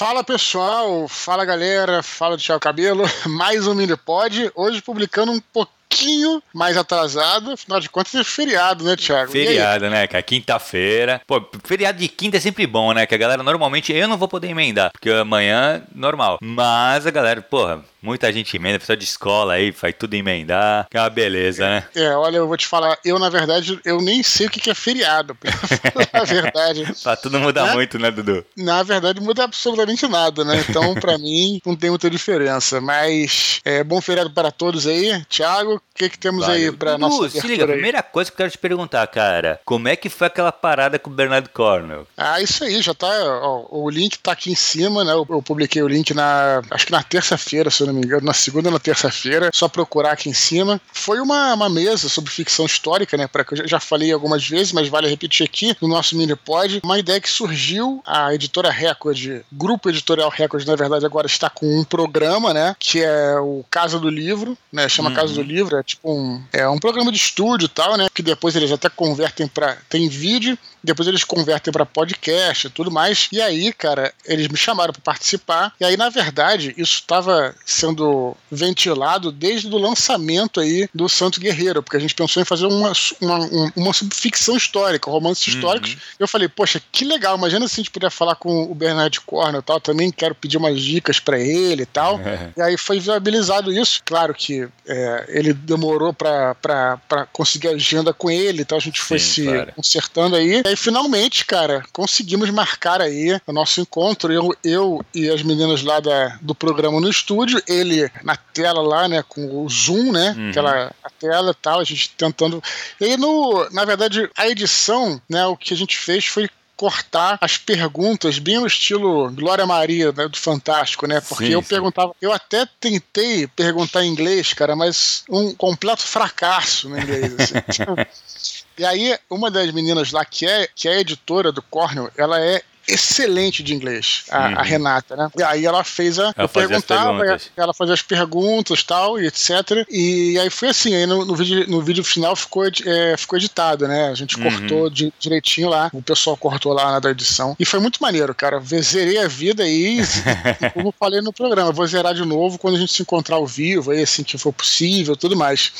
Fala pessoal, fala galera, fala do Thiago Cabelo, mais um mini pod, hoje publicando um pouquinho pouquinho mais atrasado, afinal de contas é feriado, né, Thiago? Feriado, né, cara? Quinta-feira. Pô, feriado de quinta é sempre bom, né? Que a galera normalmente eu não vou poder emendar, porque amanhã normal. Mas a galera, porra, muita gente emenda, pessoal de escola aí, faz tudo emendar. Que é uma beleza, né? É, olha, eu vou te falar, eu na verdade, eu nem sei o que é feriado, na verdade. pra tudo mudar né? muito, né, Dudu? Na verdade, muda absolutamente nada, né? Então, pra mim, não tem muita diferença. Mas é bom feriado para todos aí. Thiago, o que, que temos vale. aí pra Dudu, nossa se liga, a primeira coisa que eu quero te perguntar, cara, como é que foi aquela parada com o Bernardo Cornell? Ah, isso aí, já tá, ó, o link tá aqui em cima, né? Eu, eu publiquei o link na, acho que na terça-feira, se eu não me engano, na segunda ou na terça-feira, só procurar aqui em cima. Foi uma, uma mesa sobre ficção histórica, né? Para que eu já falei algumas vezes, mas vale repetir aqui no nosso mini pod, uma ideia que surgiu, a editora Record, grupo editorial Record, na verdade, agora está com um programa, né? Que é o Casa do Livro, né? Chama uhum. Casa do Livro, é tipo um, é um programa de estúdio e tal, né? Que depois eles até convertem para tem vídeo, depois eles convertem para podcast e tudo mais. E aí, cara, eles me chamaram para participar. E aí, na verdade, isso estava sendo ventilado desde o lançamento aí do Santo Guerreiro, porque a gente pensou em fazer uma, uma, uma ficção histórica, romances uhum. históricos. Eu falei, poxa, que legal, imagina se a gente puder falar com o Bernard Cornell e tal, também quero pedir umas dicas para ele e tal. É. E aí foi viabilizado isso. Claro que é, ele demorou para conseguir agenda com ele, então a gente Sim, foi se claro. consertando aí. E aí finalmente, cara, conseguimos marcar aí o nosso encontro. Eu, eu e as meninas lá da, do programa no estúdio, ele na tela lá, né, com o zoom, né, uhum. aquela a tela e tal, a gente tentando. E aí, no, na verdade, a edição, né, o que a gente fez foi cortar as perguntas bem no estilo Glória Maria né, do Fantástico, né? Porque sim, eu sim. perguntava, eu até tentei perguntar em inglês, cara, mas um completo fracasso no inglês. Assim. e aí, uma das meninas lá que é, que é editora do Cornell, ela é excelente de inglês, a, uhum. a, Renata, né? E aí ela fez a. Ela eu perguntava, ela fazia as perguntas tal, e etc. E aí foi assim, aí no, no vídeo, no vídeo final ficou, é, ficou editado, né? A gente uhum. cortou de, direitinho lá, o pessoal cortou lá na da edição. E foi muito maneiro, cara. Zerei a vida aí, e, como falei no programa, vou zerar de novo quando a gente se encontrar ao vivo, aí assim que for possível, tudo mais.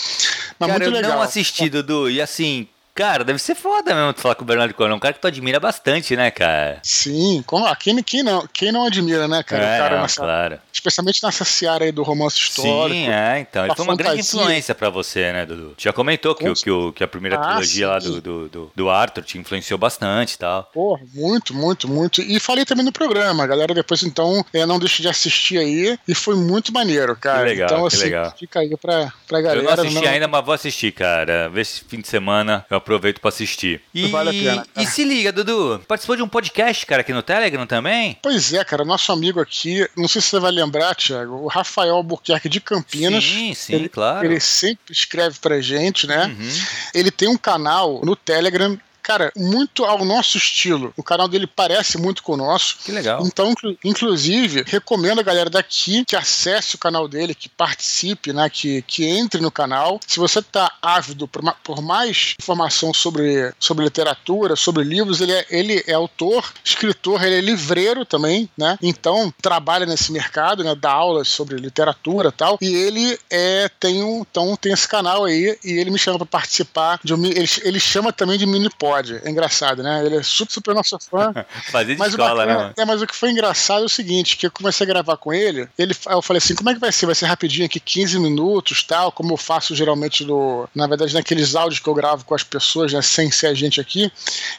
Mas cara, muito eu legal. não assisti, Dudu, e assim, Cara, deve ser foda mesmo tu falar com o Bernardo Cornell. É um cara que tu admira bastante, né, cara? Sim, quem, quem, não, quem não admira, né, cara? É, cara não, nessa, claro. Especialmente nessa seara aí do romance histórico. Sim, é, então. Ele foi uma grande influência pra você, né, Dudu? Já comentou que, que, o, que a primeira ah, trilogia sim. lá do, do, do, do, Arthur te influenciou bastante e tal. Porra, muito, muito, muito. E falei também no programa, a galera depois, então, é, não deixe de assistir aí. E foi muito maneiro, cara. Que legal, então, que assim, legal. fica aí pra, pra galera. Eu não assisti não... ainda, mas vou assistir, cara. Vê se fim de semana eu aproveito pra assistir assistir. E, vale a pena, e se liga, Dudu, participou de um podcast, cara, aqui no Telegram também? Pois é, cara, nosso amigo aqui, não sei se você vai lembrar, Thiago, o Rafael Albuquerque de Campinas. Sim, sim, ele, claro. Ele sempre escreve pra gente, né? Uhum. Ele tem um canal no Telegram cara, muito ao nosso estilo. O canal dele parece muito com o nosso. Que legal. Então, inclusive, recomendo a galera daqui que acesse o canal dele, que participe, né, que, que entre no canal. Se você tá ávido por, por mais informação sobre, sobre literatura, sobre livros, ele é, ele é autor, escritor, ele é livreiro também, né? Então, trabalha nesse mercado, né, dá aulas sobre literatura e tal. E ele é, tem, um, então, tem esse canal aí e ele me chama para participar de um, ele, ele chama também de mini pod é engraçado, né? Ele é super, super nosso fã. Fazer de mas escola, bacana, né? É, mas o que foi engraçado é o seguinte, que eu comecei a gravar com ele, ele eu falei assim, como é que vai ser? Vai ser rapidinho aqui, 15 minutos, tal, como eu faço geralmente no, na verdade, naqueles áudios que eu gravo com as pessoas, né, sem ser a gente aqui.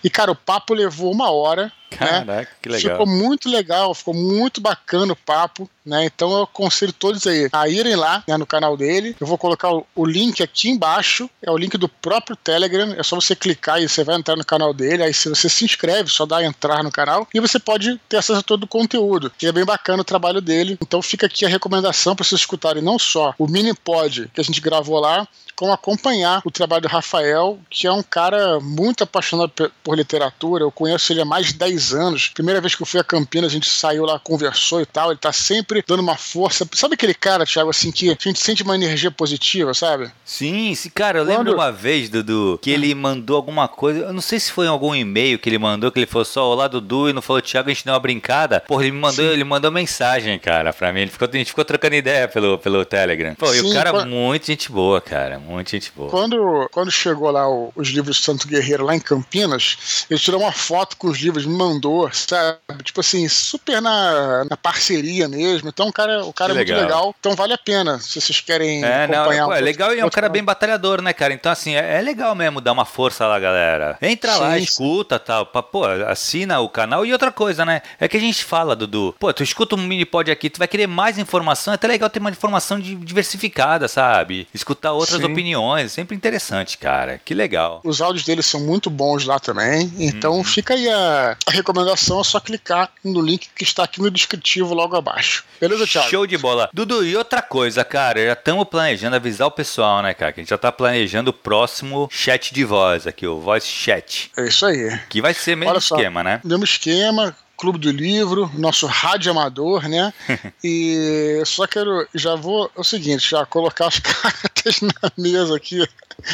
E, cara, o papo levou uma hora? Caraca, né? que legal. Ficou muito legal, ficou muito bacana o papo, né? Então eu aconselho todos aí a irem lá né, no canal dele. Eu vou colocar o, o, link aqui embaixo, é o link do próprio Telegram. É só você clicar e você vai entrar no canal dele. Aí se você se inscreve, só dá entrar no canal e você pode ter acesso a todo o conteúdo. E é bem bacana o trabalho dele. Então fica aqui a recomendação para vocês escutarem não só o mini pod que a gente gravou lá, como acompanhar o trabalho do Rafael, que é um cara muito apaixonado por literatura. Eu conheço ele há mais de 10 anos. Primeira vez que eu fui a Campinas, a gente saiu lá, conversou e tal. Ele está sempre dando uma força. Sabe aquele cara, Thiago, assim, que a gente sente uma energia positiva, sabe? Sim, sim, cara, eu lembro Quando- uma vez, Dudu, que ele mandou alguma coisa, eu não sei se foi em algum e-mail que ele mandou, que ele falou só, olá Dudu, e não falou, Thiago, a gente deu uma brincada. Porra, ele me mandou, ele mandou mensagem, cara, pra mim. Ele ficou, a gente ficou trocando ideia pelo, pelo Telegram. Pô, e o Sim, cara, quando- muito gente boa, cara, muito gente boa. Quando, quando chegou lá o- os livros do Santo Guerreiro lá em Campinas, ele tirou uma foto com os livros, me mandou, sabe? Tipo assim, super na, na parceria mesmo. Então o cara, o cara Que é muito legal. Então vale a pena, se vocês querem É, não, acompanhar. pô, é legal e é um cara bem batalhador, né, cara? Então, assim, é, é legal mesmo dar uma força lá, galera. Entra lá, Sim, sim. escuta tal. Pra, pô, assina o canal. E outra coisa, né? É que a gente fala, Dudu. Pô, tu escuta um mini pod aqui, tu vai querer mais informação. É até legal ter uma informação di- diversificada, sabe? Escutar outras Sim. opiniões. Sempre interessante, cara. Que legal. Os áudios deles são muito bons lá também. Então Uhum. fica aí a, a recomendação, é só clicar no link que está aqui no descritivo logo abaixo. Beleza, Thiago? Show de bola. Dudu, e outra coisa, cara, já estamos planejando avisar o pessoal, né, cara? Que a gente já tá planejando o próximo chat de voz aqui, o voice chat. É isso aí. Que vai ser mesmo Olha só. esquema, né? Mesmo esquema, Clube do Livro, nosso rádio amador, né? e só quero, já vou, é o seguinte, já colocar as cartas na mesa aqui.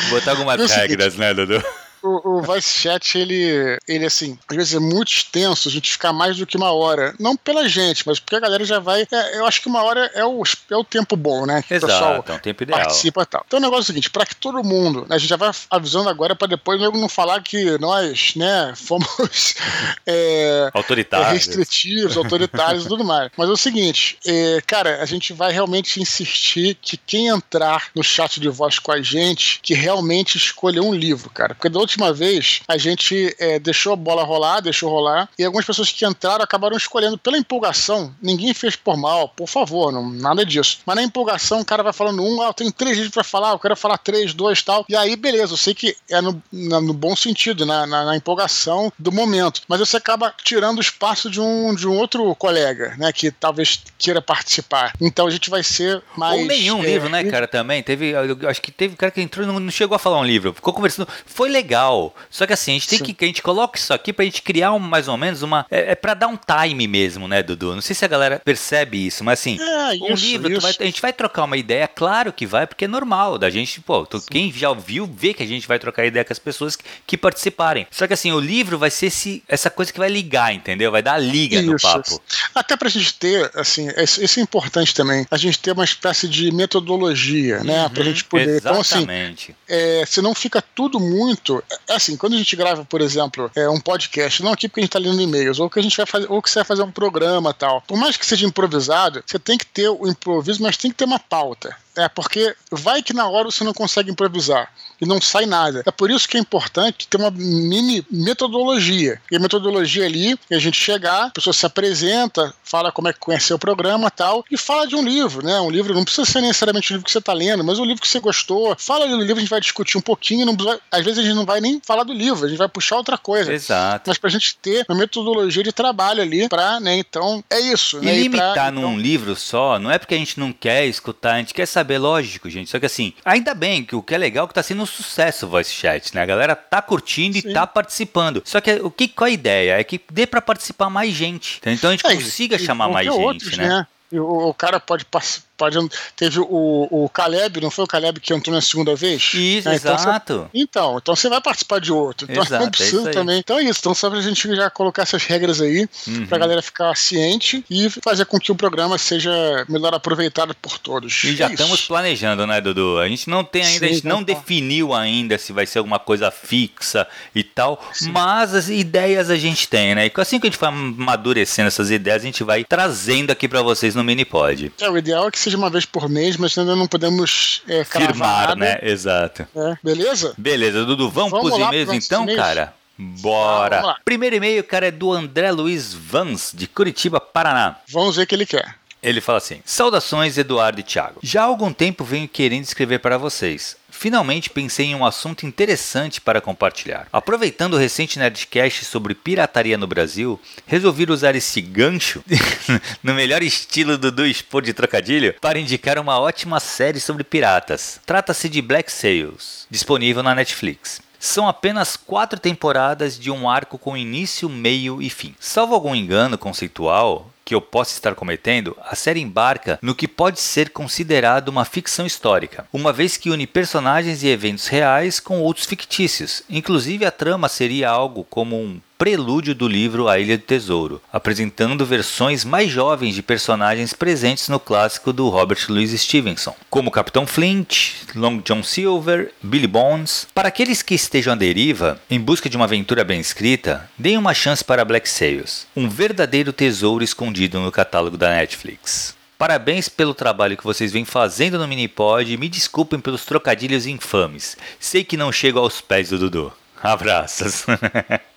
Botar algumas É seguinte, regras, né, Dudu? O, o Voice Chat, ele, ele, assim, às vezes é muito extenso, a gente ficar mais do que uma hora. Não pela gente, mas porque a galera já vai. é, eu acho que uma hora é o, é o tempo bom, né? Que o pessoal Exato, é um tempo ideal. participa e tal. Então o negócio é o seguinte, para que todo mundo, né, a gente já vai avisando agora para depois não falar que nós, né, fomos é, é, Autoritário. restritivos, autoritários e tudo mais. Mas é o seguinte, é, cara, a gente vai realmente insistir que quem entrar no chat de voz com a gente, que realmente escolha um livro, cara. Porque da última vez a gente é, deixou a bola rolar, deixou rolar, e algumas pessoas que entraram acabaram escolhendo pela empolgação. Ninguém fez por mal, por favor, não, nada disso. Mas na empolgação o cara vai falando um, ah, eu tenho três livros pra falar, eu quero falar três, dois tal. E aí, beleza, eu sei que é no, na- no bom sentido, na, na- na empolgação do momento. Mas você acaba tirando o espaço de um, de um outro colega, né, que talvez queira participar. Então a gente vai ser mais. Ou nenhum é, livro, né, cara, também. Teve, acho que teve cara que entrou e não, não chegou a falar um livro. Ficou conversando. Foi legal. Só que assim, a gente tem Sim. que. A gente coloca isso aqui pra gente criar um, mais ou menos uma. É, é pra dar um time mesmo, né, Dudu? Não sei se a galera percebe isso, mas assim. É, um isso, livro, vai- a gente vai trocar uma ideia, claro que vai, porque é normal da gente, pô, tu- quem já ouviu, vê que a gente vai trocar ideia com as pessoas que, que participarem. Só que assim, o livro vai ser esse, essa coisa que vai ligar, entendeu? Vai dar a liga no Isso. papo. Até pra gente ter, assim, isso é importante também, a gente ter uma espécie de metodologia, né? Pra gente poder. Então, assim, Exatamente. é, se não fica tudo muito. É assim, quando a gente grava, por exemplo, é, um podcast, não aqui porque a gente tá lendo e-mails, ou que a gente vai fazer, ou que você vai fazer um programa tal. Por mais que seja improvisado, você tem que ter o improviso, mas tem que ter uma pauta. É, porque vai que na hora você não consegue improvisar e não sai nada. É por isso que é importante ter uma mini metodologia. E a metodologia ali é a gente chegar, a pessoa se apresenta, fala como é que conheceu o programa tal, e fala de um livro, né? Um livro não precisa ser necessariamente o livro que você está lendo, mas um livro que você gostou. Fala ali do livro, a gente vai discutir um pouquinho, não às vezes a gente não vai nem falar do livro, a gente vai puxar outra coisa. Exato. Mas pra gente ter uma metodologia de trabalho ali pra, né, então, é isso. E né? limitar pra, num então, livro só, não é porque a gente não quer escutar, a gente quer saber, lógico, gente. Só que assim, ainda bem que o que é legal é que tá sendo um sucesso o Voice Chat, né? A galera tá curtindo Sim. e tá participando. Só que o que qual a ideia? É que dê pra participar mais gente. Então a gente É, consiga e chamar mais qualquer gente, outros, né? E O, o cara pode participar. Teve o, o Caleb, não foi o Caleb que entrou na segunda vez? Isso, Né? Então, você- exato. Então, então você vai participar de outro. Então Exato, não é precisa isso aí. também. Então é isso. Então só pra gente já colocar essas regras aí, Uhum. pra galera ficar ciente e fazer com que o programa seja melhor aproveitado por todos. E já É isso. estamos planejando, né, Dudu? A gente não tem ainda, a Sim, gente não tá. definiu ainda se vai ser alguma coisa fixa e tal, mas as ideias a gente tem, né? E assim que a gente vai amadurecendo essas ideias, a gente vai trazendo aqui pra vocês no Minipod. É, o ideal é que seja uma vez por mês, mas ainda não podemos é, Firmar, nada. né? Exato. É, beleza? Beleza, Dudu, vamos, Vamos pros e-mails então, cara? Bora! Lá. Primeiro e-mail, cara, é do André Luiz Vans, de Curitiba, Paraná. Vamos ver o que ele quer. Ele fala assim: Saudações, Eduardo e Thiago. Já há algum tempo venho querendo escrever para vocês. Finalmente pensei em um assunto interessante para compartilhar. Aproveitando o recente Nerdcast sobre pirataria no Brasil, resolvi usar esse gancho, no melhor estilo do do expor de trocadilho, para indicar uma ótima série sobre piratas. Trata-se de Black Sails, disponível na Netflix. São apenas quatro temporadas de um arco com início, meio e fim. Salvo algum engano conceitual, que eu possa estar cometendo, a série embarca no que pode ser considerado uma ficção histórica, uma vez que une personagens e eventos reais com outros fictícios. Inclusive, a trama seria algo como um prelúdio do livro A Ilha do Tesouro, apresentando versões mais jovens de personagens presentes no clássico do Robert Louis Stevenson, como Capitão Flint, Long John Silver, Billy Bones. Para aqueles que estejam à deriva, em busca de uma aventura bem escrita, deem uma chance para Black Sails, um verdadeiro tesouro escondido no catálogo da Netflix. Parabéns pelo trabalho que vocês vêm fazendo no Minipod e me desculpem pelos trocadilhos infames. Sei que não chego aos pés do Dudu. Abraços.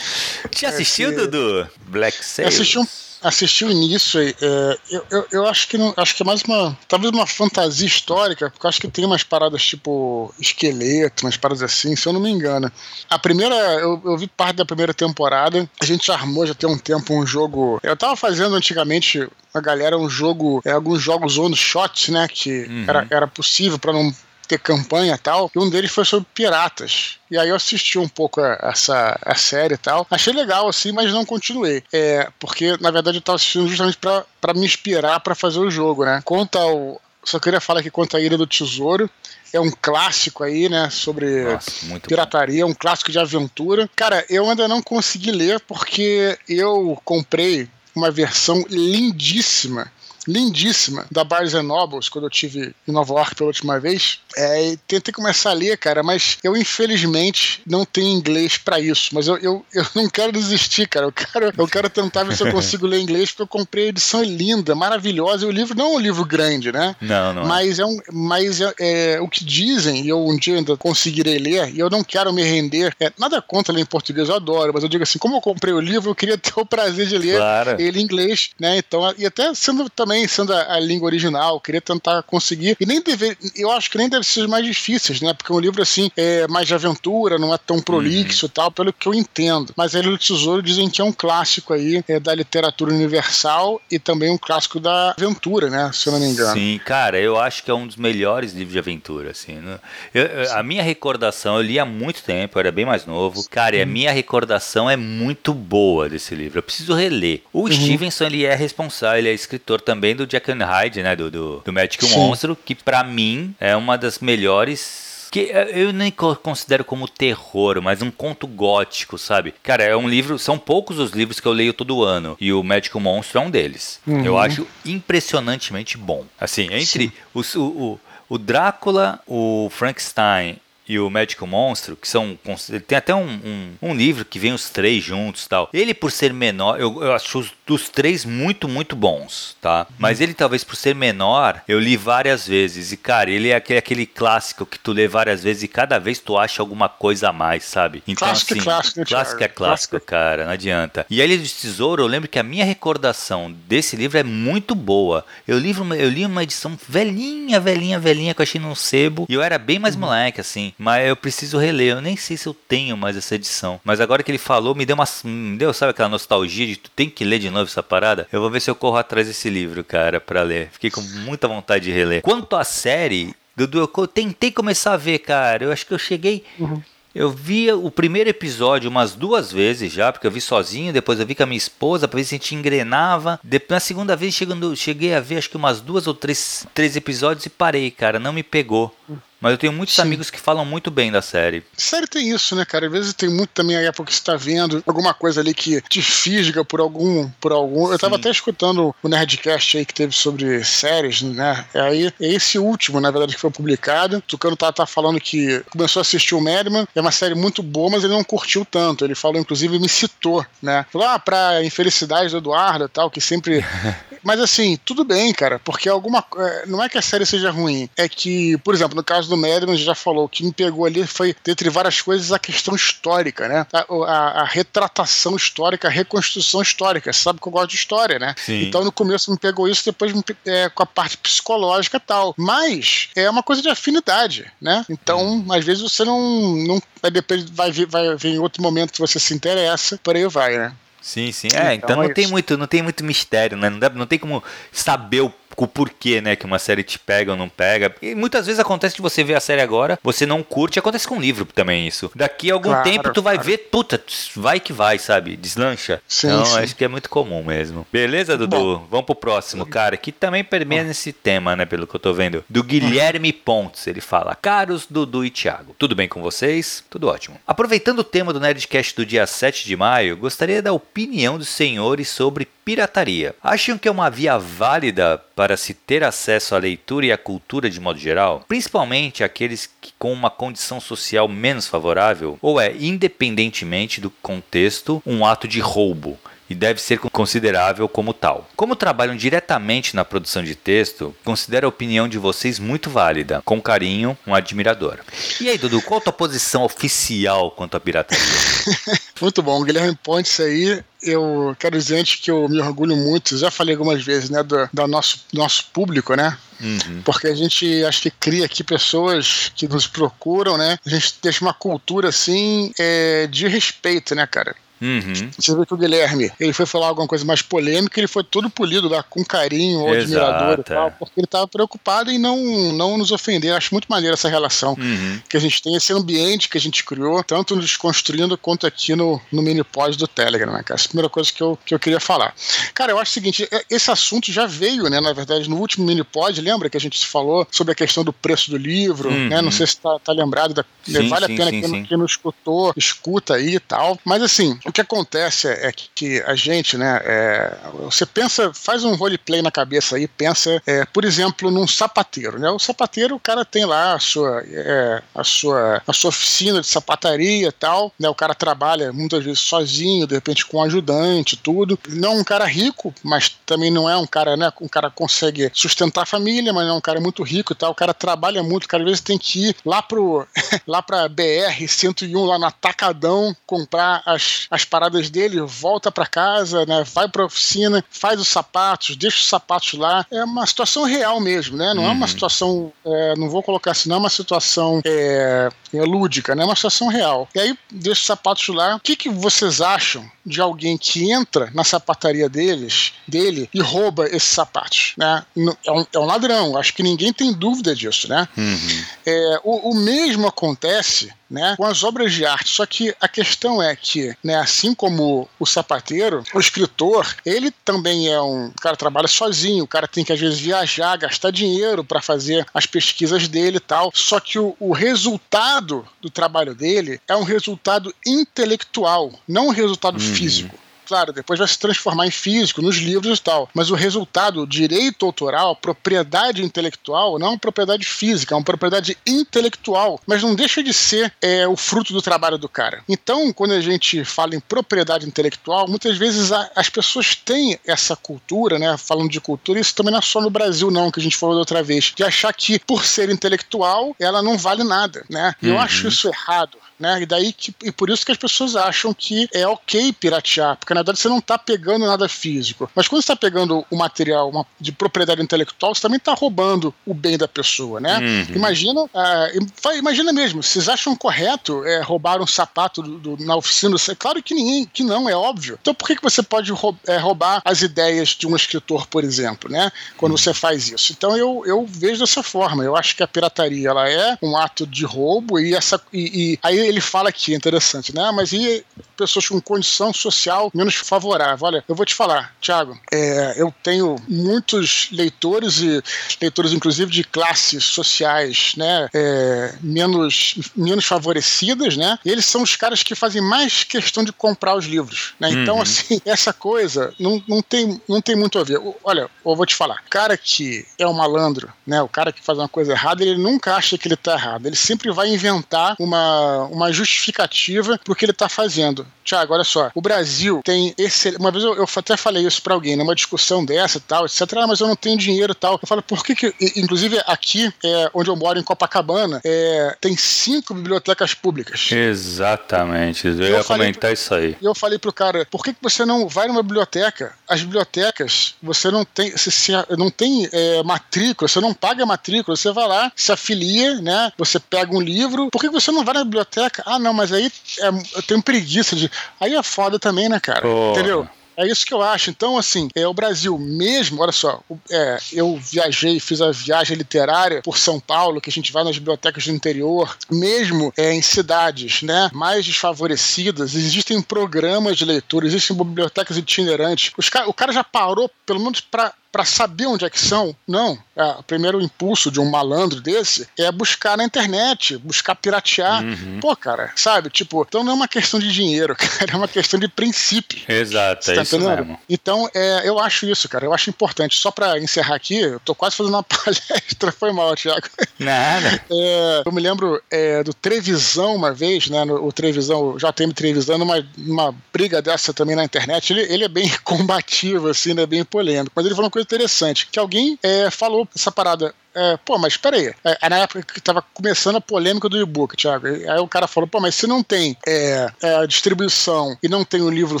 Assistiu, Esse... Dudu? Black Sails? Assisti um assisti o início aí, é, eu, eu, eu, acho que não, acho que é mais uma talvez uma fantasia histórica, porque eu acho que tem umas paradas tipo esqueleto, umas paradas assim, se eu não me engano. A primeira, eu, eu vi parte da primeira temporada, a gente armou já tem um tempo um jogo. Eu tava fazendo antigamente a galera um jogo, é, alguns jogos on shot, né, que uhum. era, era possível para não ter campanha e tal, e um deles foi sobre piratas. E aí eu assisti um pouco a, essa a série e tal. Achei legal, assim, mas não continuei. É, porque, na verdade, eu tava assistindo justamente para me inspirar para fazer o jogo, né? Quanto ao. Só queria falar aqui quanto à Ilha do Tesouro. É um clássico aí, né? Sobre Nossa, pirataria, bom. um clássico de aventura. Cara, eu ainda não consegui ler porque eu comprei uma versão lindíssima lindíssima da Barnes Nobles, quando eu tive em Nova York pela última vez. É, tentei começar a ler, cara, mas eu infelizmente não tenho inglês para isso. Mas eu, eu, eu não quero desistir, cara. Eu quero, eu quero tentar ver se eu consigo ler inglês, porque eu comprei a edição linda, maravilhosa. E o livro não é um livro grande, né? Não, não. É. Mas é, um, mas é, é o que dizem, e eu um dia ainda conseguirei ler, e eu não quero me render. É, nada contra ler em português, eu adoro, mas eu digo assim, como eu comprei o livro, eu queria ter o prazer de ler claro. ele em inglês, né? Então, e até sendo também sendo a, a, língua original, queria tentar conseguir. E nem deve, eu acho que nem deve ser mais difíceis, né? Porque um livro assim é mais de aventura, não é tão prolixo e uhum. tal, pelo que eu entendo. Mas a Ilha do Tesouro dizem que é um clássico aí é, da literatura universal e também um clássico da aventura, né? Se eu não me engano. Sim, cara, eu acho que é um dos melhores livros de aventura, assim. Né? Eu, a minha recordação, eu li há muito tempo, eu era bem mais novo. Cara, e a minha recordação é muito boa desse livro. Eu preciso reler. O uhum. Stevenson, ele é responsável, ele é escritor também também do Jack and Hyde, né? Do, do, do Magic Sim. Monstro, que para mim é uma das melhores que eu nem considero como terror, mas um conto gótico, sabe? Cara, é um livro, são poucos os livros que eu leio todo ano e o Médico Monstro é um deles. Uhum. Eu acho impressionantemente bom. Assim, entre os, o, o, o Drácula, o Frankenstein e o Médico Monstro, que são. Tem até um, um, um, livro que vem os três juntos tal. Ele, por ser menor, eu, eu acho os dos três muito, muito bons, tá? Mas ele, talvez por ser menor, eu li várias vezes. E, cara, ele é aquele, aquele clássico que tu lê várias vezes e cada vez tu acha alguma coisa a mais, sabe? Então, clássico assim, é clássico, clássico é clássico, cara, não adianta. E a Ilha do Tesouro, eu lembro que a minha recordação desse livro é muito boa. Eu li uma, eu li uma edição velhinha, velhinha, velhinha que eu achei num sebo. E eu era bem mais uhum. moleque, assim. Mas eu preciso reler. Eu nem sei se eu tenho mais essa edição. Mas agora que ele falou, me deu uma. Me deu, sabe aquela nostalgia de tu tem que ler de novo essa parada? Eu vou ver se eu corro atrás desse livro, cara, pra ler. Fiquei com muita vontade de reler. Quanto à série, Dudu, eu tentei começar a ver, cara. Eu acho que eu cheguei. Uhum. Eu vi o primeiro episódio umas duas vezes já, porque eu vi sozinho, depois eu vi com a minha esposa, pra ver se a gente engrenava. Depois, na segunda vez, chegando, cheguei a ver acho que umas duas ou três, três episódios e parei, cara. Não me pegou. Mas eu tenho muitos Sim. amigos que falam muito bem da série. Série tem isso, né, cara? Às vezes tem muito também a época que você tá vendo alguma coisa ali que te fisga por algum. Por algum. Sim. Eu tava até escutando o Nerdcast aí que teve sobre séries, né? É aí é esse último, na verdade, que foi publicado. O Tucano tá, tá falando que começou a assistir o Madman, é uma série muito boa, mas ele não curtiu tanto. Ele falou, inclusive, me citou, né? Falou, ah, pra infelicidade do Eduardo e tal, que sempre. mas assim, tudo bem, cara, porque alguma. É, não é que a série seja ruim, é que, por exemplo, no caso do Madman, já falou, o que me pegou ali foi, dentre várias coisas, a questão histórica, né? A, a, a retratação histórica, a reconstrução histórica. Você sabe que eu gosto de história, né? Sim. Então no começo me pegou isso, depois me, é, com a parte psicológica e tal. Mas é uma coisa de afinidade, né? Então, hum. às vezes você não. não vai, depois vai, vir, vai vir em outro momento que você se interessa, por aí vai, né? Sim, sim. É, então, então não é tem muito, não tem muito mistério, né? Não, dá, não tem como saber o o porquê, né, que uma série te pega ou não pega. E muitas vezes acontece de você ver a série agora, você não curte, acontece com um livro também isso. Daqui a algum Claro, tempo tu vai claro. ver, puta, vai que vai, sabe? Deslancha. Sim, então sim. acho que é muito comum mesmo. Beleza, Dudu? Vamos pro próximo, cara, que também permeia nesse tema, né, pelo que eu tô vendo. Do Guilherme Pontes, ele fala: Caros Dudu e Thiago, tudo bem com vocês? Tudo ótimo. Aproveitando o tema do Nerdcast do dia 7 de maio, gostaria da opinião dos senhores sobre pirataria. Acham que é uma via válida para se ter acesso à leitura e à cultura de modo geral? Principalmente aqueles que com uma condição social menos favorável? Ou é, independentemente do contexto, um ato de roubo? E deve ser considerável como tal. Como trabalham diretamente na produção de texto, considero a opinião de vocês muito válida. Com carinho, um admirador. E aí, Dudu, qual a tua posição oficial quanto à pirataria? Muito bom, Guilherme Pontes aí. Eu quero dizer antes que eu me orgulho muito, já falei algumas vezes, né, do, do nosso, nosso público, né? Uhum. Porque a gente acho que cria aqui pessoas que nos procuram, né? A gente deixa uma cultura assim é, de respeito, né, cara? Uhum. Você vê que o Guilherme, ele foi falar alguma coisa mais polêmica, ele foi todo polido lá com carinho, ou admirador e é. tal, porque ele estava preocupado em não, não nos ofender. Acho muito maneiro essa relação Uhum. que a gente tem, esse ambiente que a gente criou, tanto nos construindo quanto aqui no, no mini pod do Telegram, né, cara? Essa é a primeira coisa que eu, que eu queria falar. Cara, eu acho o seguinte, é- esse assunto já veio, né, na verdade, no último mini pod, lembra que a gente falou sobre a questão do preço do livro, Uhum. né? Não sei se tá, tá lembrado, da, Sim, vale sim, a pena sim, quem, quem não escutou, escuta aí e tal. Mas assim, o que acontece é que, que a gente, né, é, você pensa, faz um roleplay na cabeça aí, pensa, é, por exemplo, num sapateiro, né? O sapateiro, o cara tem lá a sua, é, a sua, a sua oficina de sapataria e tal, né? O cara trabalha muitas vezes sozinho, de repente com um ajudante, tudo. Não é um cara rico, mas também não é um cara, né? Um cara consegue sustentar a família, mas não é um cara muito rico e tal. O cara trabalha muito, o cara às vezes tem que ir lá pro lá pra BR 101 lá no Atacadão comprar as, as paradas dele, volta pra casa, né? Vai pra oficina, faz os sapatos, deixa os sapatos lá. É uma situação real mesmo, né? Não é uma Uhum. situação, é, não vou colocar assim, não é uma situação é, é lúdica, né? É uma situação real. E aí deixa os sapatos lá. O que, que vocês acham de alguém que entra na sapataria deles, dele e rouba esses sapatos, né? É um, é um ladrão. Acho que ninguém tem dúvida disso, né? Uhum. É, o, o mesmo acontece né, com as obras de arte, só que a questão é que, né, assim como o sapateiro, o escritor, ele também é um o cara trabalha sozinho, o cara tem que às vezes viajar, gastar dinheiro para fazer as pesquisas dele e tal. Só que o, o resultado do trabalho dele é um resultado intelectual, não um resultado físico. Claro, depois vai se transformar em físico, nos livros e tal. Mas o resultado, direito autoral, propriedade intelectual, não é uma propriedade física, é uma propriedade intelectual. Mas não deixa de ser é, o fruto do trabalho do cara. Então, quando a gente fala em propriedade intelectual, muitas vezes a- as pessoas têm essa cultura, né? Falando de cultura, isso também não é só no Brasil, não, que a gente falou da outra vez, de achar que por ser intelectual, ela não vale nada, né? E eu Uhum. acho isso errado. Né? E daí que, e por isso que as pessoas acham que é ok piratear, porque na verdade você não está pegando nada físico. Mas quando você está pegando o material uma- de propriedade intelectual, você também está roubando o bem da pessoa, né? Uhum. Imagina, ah, imagina mesmo, vocês acham correto é, roubar um sapato do- do- na oficina? É claro que ninguém, que não, é óbvio. Então por que, que você pode é, roubar as ideias de um escritor, por exemplo, né? Quando você faz isso. Então eu, eu vejo dessa forma. Eu acho que a pirataria ela é um ato de roubo e essa e, e aí ele fala aqui, é interessante, né? Mas e pessoas com condição social menos favorável? Olha, eu vou te falar, Thiago, é, eu tenho muitos leitores e leitores inclusive de classes sociais, né? é, menos menos favorecidas, né? E eles são os caras que fazem mais questão de comprar os livros, né? Então Uhum. assim, essa coisa não, não tem não tem muito a ver. Olha, eu vou te falar, o cara que é um malandro, né? O cara que faz uma coisa errada, ele nunca acha que ele tá errado. Ele sempre vai inventar uma, uma justificativa pro que ele tá fazendo. Tiago, olha só, o Brasil tem esse. Uma vez eu, eu até falei isso pra alguém, numa discussão dessa e tal, etc. Ah, mas eu não tenho dinheiro e tal. Eu falo, por que que. Inclusive, aqui, é, onde eu moro, em Copacabana, é, tem cinco bibliotecas públicas. Exatamente, eu Eu ia falei comentar isso aí. E eu falei pro cara, por que, que você não vai numa biblioteca? As bibliotecas, você não tem, você se- não tem é, matrícula, você não paga matrícula, você vai lá, se afilia, né? Você pega um livro. Por que você não vai na biblioteca? Ah, não, mas aí é, eu tenho preguiça de. Aí é foda também, né, cara? Porra. Entendeu? É isso que eu acho. Então, assim, é o Brasil mesmo, olha só, é, eu viajei, fiz a viagem literária por São Paulo, que a gente vai nas bibliotecas do interior, mesmo é, em cidades né, mais desfavorecidas, existem programas de leitura, existem bibliotecas itinerantes. Os, o cara já parou, pelo menos para para saber onde é que são. Não. É, o primeiro impulso de um malandro desse é buscar na internet, buscar piratear. Uhum. Pô, cara, sabe? Tipo, então não é uma questão de dinheiro, cara, é uma questão de princípio. Exato, é tá isso entendendo? mesmo. Então, é, eu acho isso, cara, eu acho importante. Só para encerrar aqui, eu tô quase fazendo uma palestra, foi mal, Thiago. Nada. É, eu me lembro é, do Trevisão uma vez, né? No, o Trevisão, o JM Trevisão, numa, numa briga dessa também na internet, ele, ele é bem combativo, assim, né? Bem polêmico. Mas ele falou uma coisa interessante, que alguém é, falou essa parada. É, pô, mas peraí. É, na época que tava começando a polêmica do e-book, Thiago. Aí o cara falou, pô, mas se não tem é, é, distribuição e não tem o um livro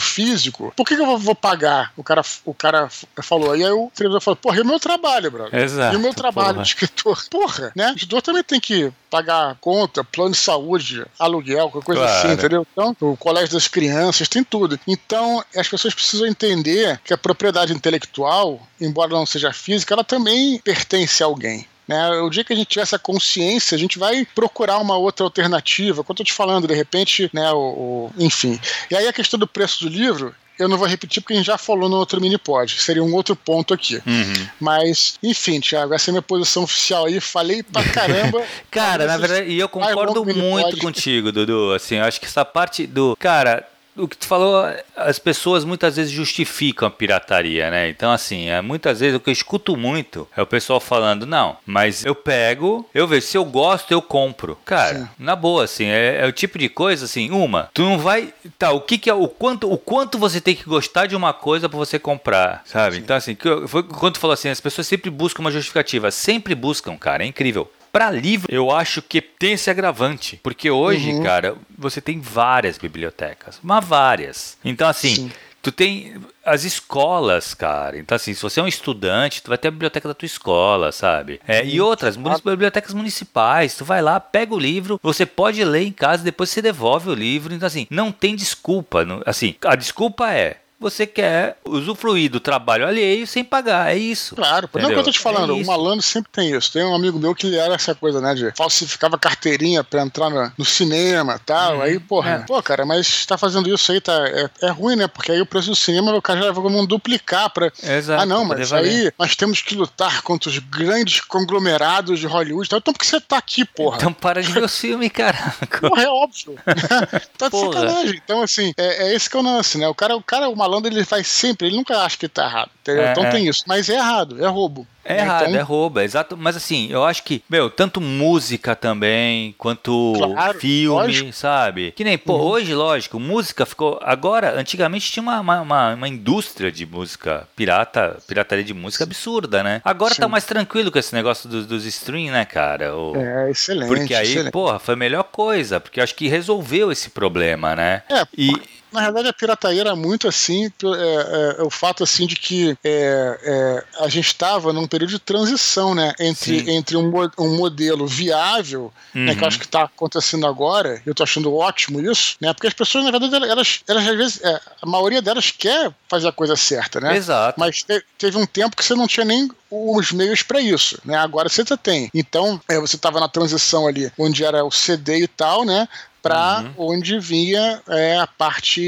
físico, por que, que eu vou, vou, pagar? O cara, o cara falou. E aí o televisor falou, porra, e o meu trabalho, brother? Exato. E o meu trabalho porra. de escritor? Porra, né? O editor também tem que pagar conta, plano de saúde, aluguel, qualquer coisa assim, claro. assim, entendeu? Então, o colégio das crianças, tem tudo. Então, as pessoas precisam entender que a propriedade intelectual, embora não seja física, ela também pertence a alguém. Né? O dia que a gente tiver essa consciência, a gente vai procurar uma outra alternativa. Quando eu tô te falando, de repente, né, o, o, enfim. E aí a questão do preço do livro, eu não vou repetir porque a gente já falou no outro mini pod. Seria um outro ponto aqui. Uhum. Mas, enfim, Thiago, essa é a minha posição oficial aí. Falei pra caramba. cara, na verdade, e eu concordo muito contigo, Dudu. Assim, eu acho que essa parte do. Cara, o que tu falou, as pessoas muitas vezes justificam a pirataria, né? Então, assim, é, muitas vezes o que eu escuto muito é o pessoal falando, não, mas eu pego, eu vejo, se eu gosto, eu compro. Cara, Sim. na boa, assim, é, é, o tipo de coisa, assim, uma, tu não vai. Tá, o que, que é o quanto, o quanto você tem que gostar de uma coisa para você comprar, sabe? Sim. Então, assim, foi quando tu falou assim, as pessoas sempre buscam uma justificativa, sempre buscam, cara, é incrível. Para livro, eu acho que tem esse agravante. Porque hoje, uhum. cara, você tem várias bibliotecas. Mas várias. Então, assim. Sim. Tu tem as escolas, cara. Então, assim, se você é um estudante, tu vai ter a biblioteca da tua escola, sabe? É, e outras, bibliotecas municipais. Tu vai lá, pega o livro, você pode ler em casa, depois você devolve o livro. Então, assim, não tem desculpa. Assim, a desculpa é você quer usufruir do trabalho alheio sem pagar. É isso. Claro, não é o que eu tô te falando. É o malandro sempre tem isso. Tem um amigo meu que era essa coisa, né? De falsificava carteirinha pra entrar no, no cinema e tal. Uhum. Aí, porra, é. pô, cara, mas tá fazendo isso aí, tá. É, é, ruim, né? Porque aí o preço do cinema o cara já vai como duplicar pra. Exato, ah, não, mas aí nós temos que lutar contra os grandes conglomerados de Hollywood. Então, por que você tá aqui, porra? Então para de ver o filme, cara. Porra, é óbvio. tá de sacanagem. Então, assim, é, é esse que é o lance, né? O cara, o cara, uma malandro ele faz sempre, ele nunca acha que tá errado. É, então é. tem isso. Mas é errado, é roubo. É então, errado, é roubo, é exato. Mas assim, eu acho que, meu, tanto música também, quanto claro, filme, lógico. sabe? Que nem, pô, uhum. hoje, lógico, música ficou. Agora, antigamente tinha uma, uma, uma, indústria de música pirata, pirataria de música absurda, né? Agora tá Sim. tá mais tranquilo com esse negócio dos, dos stream, né, cara? O... É, excelente. Porque aí, excelente. porra, foi a melhor coisa, porque eu acho que resolveu esse problema, né? É, e na verdade, a pirataria era muito assim, é, é, o fato assim de que é, é a gente estava num período de transição, né, entre, entre um, um modelo viável, uhum. né, que eu uhum. acho que está acontecendo agora, eu estou achando ótimo isso, né, porque as pessoas, na verdade, elas, elas às vezes, é, a maioria delas quer fazer a coisa certa, né, Exato. mas te, teve um tempo que você não tinha nem os meios para isso, né? Agora você já tem. Então, é, você estava na transição ali, onde era o CD e tal, né? Para uhum. onde vinha é, a parte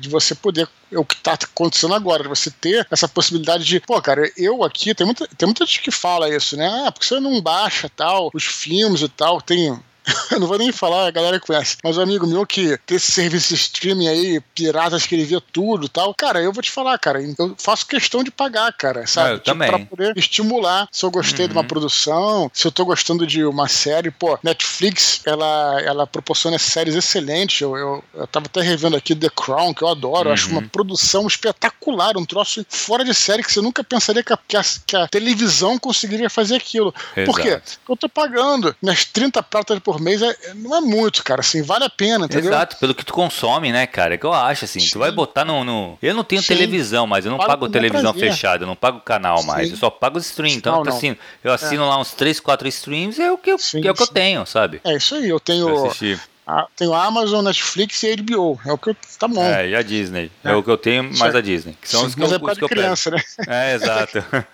de você poder o que está acontecendo agora, você ter essa possibilidade de, pô, cara, eu aqui, tem muita, tem muita gente que fala isso, né? Ah, porque você não baixa tal, os filmes e tal, tem eu não vou nem falar, a galera conhece. Mas um amigo meu que tem esse serviço streaming aí, pirata, escrevia tudo e tal. Cara, eu vou te falar, cara, eu faço questão de pagar, cara, sabe? Ah, eu tipo, também. Pra poder estimular se eu gostei uhum. de uma uhum. produção, se eu tô gostando de uma série. Pô, Netflix, ela, ela proporciona séries excelentes. Eu, eu, eu tava até revendo aqui The Crown, que eu adoro. Uhum. Eu acho uma uhum. produção espetacular, um troço fora de série que você nunca pensaria que a, que a, que a televisão conseguiria fazer aquilo. Exato. Por quê? Porque eu tô pagando minhas 30 pratas por mês é, não é muito, cara, assim, vale a pena, entendeu? Exato, pelo que tu consome, né, cara, é que eu acho, assim, Sim. tu vai botar no, no... Eu não tenho Sim. televisão, mas eu não pago, pago televisão fechada, eu não pago canal Sim. mais, eu só pago stream, então, não, assim, eu assino é. lá uns 3, 4 streams, é o que eu, é o que eu tenho, sabe? É isso aí, eu tenho Ah, tenho Amazon, Netflix e HBO. É o que eu. Tá bom. É, e a Disney. É, é o que eu tenho, mais a Disney. Que são Sim, os que mas eu, é para que eu criança, pego. né? É, exato.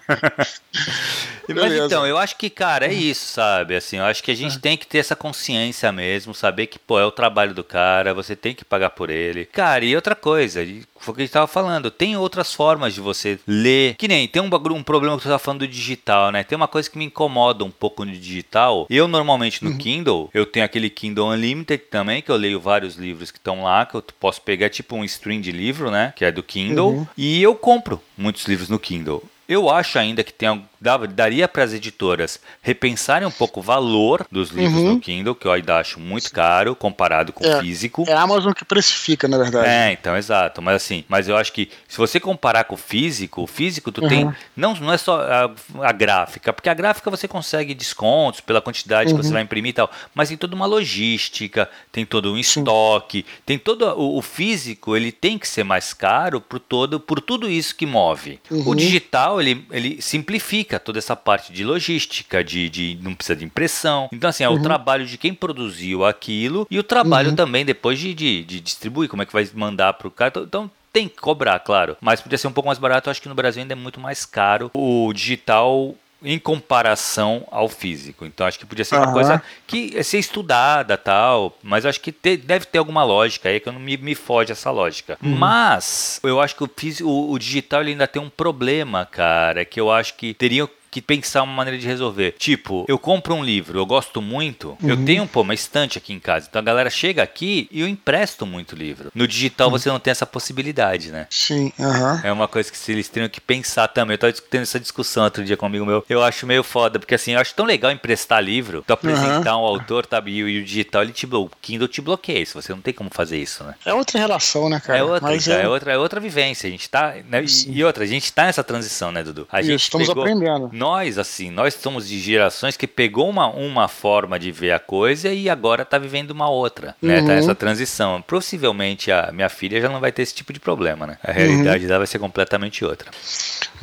mas então, eu acho que, cara, é isso, sabe? Assim, eu acho que a gente é. tem que ter essa consciência mesmo, saber que, pô, é o trabalho do cara, você tem que pagar por ele. Cara, e outra coisa, foi o que a gente tava falando, tem outras formas de você ler. Que nem, tem um, um problema que você tava falando do digital, né? Tem uma coisa que me incomoda um pouco no digital. Eu, normalmente, no uhum. Kindle, eu tenho aquele Kindle Unlimited também, que eu leio vários livros que estão lá, que eu posso pegar tipo um stream de livro, né? Que é do Kindle. Uhum. E eu compro muitos livros no Kindle. Eu acho ainda que tem daria para as editoras repensarem um pouco o valor dos livros uhum. no Kindle, que eu ainda acho muito caro comparado com é, o físico. É a Amazon que precifica, na verdade. É, então, exato. Mas assim, mas eu acho que se você comparar com o físico, o físico tu uhum. tem. Não, não é só a, a, gráfica, porque a gráfica você consegue descontos pela quantidade uhum. que você uhum. vai imprimir e tal. Mas tem toda uma logística, tem todo um estoque, Sim. tem todo. O, o, físico ele tem que ser mais caro por, todo, por tudo isso que move. O uhum. digital, ele, ele simplifica toda essa parte de logística, de, de não precisa de impressão. Então, assim, é uhum. o trabalho de quem produziu aquilo e o trabalho uhum. também depois de, de, de, distribuir, como é que vai mandar para o cara. Então, então, tem que cobrar, claro. Mas podia ser um pouco mais barato. Eu acho que no Brasil ainda é muito mais caro. O digital em comparação ao físico. Então acho que podia ser uma uhum. coisa que é ser estudada tal, mas acho que te, deve ter alguma lógica aí que eu não me, me foge essa lógica. Uhum. Mas eu acho que o, físico, o, o digital ele ainda tem um problema, cara, que eu acho que teriam que pensar uma maneira de resolver. Tipo, eu compro um livro, eu gosto muito, uhum. eu tenho, pô, uma estante aqui em casa. Então a galera chega aqui e eu empresto muito livro. No digital uhum. você não tem essa possibilidade, né? Sim, aham. É uma coisa que eles teriam que pensar também. Eu tava discutindo essa discussão outro dia com um amigo meu. Eu acho meio foda, porque assim, eu acho tão legal emprestar livro, tu apresentar uhum. um autor, tá? E, o digital, ele te o Kindle te bloqueia. Se você não tem como fazer isso, né? É outra relação, né, cara? É outra, Mas é... é... outra, é outra vivência. A gente tá. Né? E, e, outra, a gente tá nessa transição, né, Dudu? A gente Isso, estamos pegou... aprendendo nós, assim, nós somos de gerações que pegou uma, uma forma de ver a coisa e agora está vivendo uma outra, né? Tá uhum. Tá essa transição. Possivelmente a minha filha já não vai ter esse tipo de problema, né? A realidade uhum. dela vai ser completamente outra.